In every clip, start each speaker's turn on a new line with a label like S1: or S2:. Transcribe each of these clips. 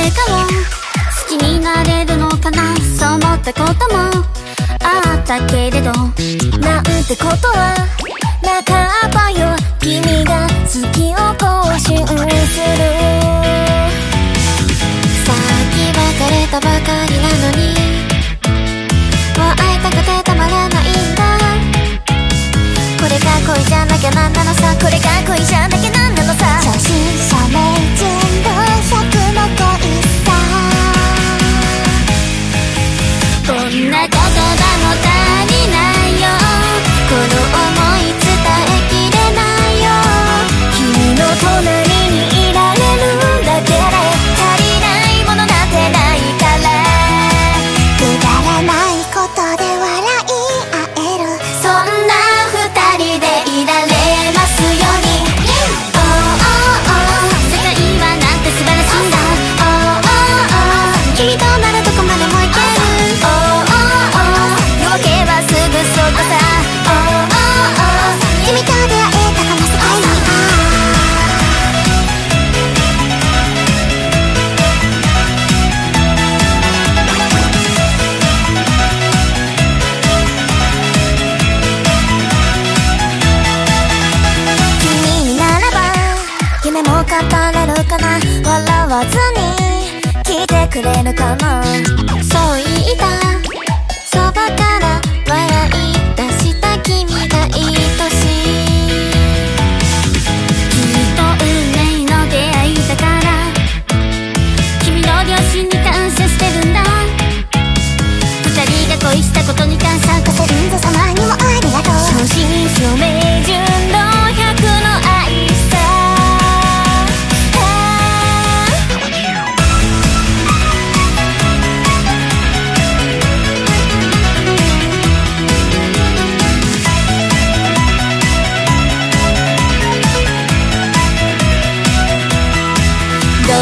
S1: 誰かを好きになれるのかなそう思ったこともあったけれど
S2: なんてことはなかったよ君が好きを更新する
S1: 語れるかな笑わずに聞いてくれ
S2: る
S1: か
S2: な
S1: そう言った。そばから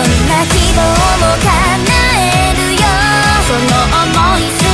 S1: んな希望も叶えるよそ
S2: の
S1: 想い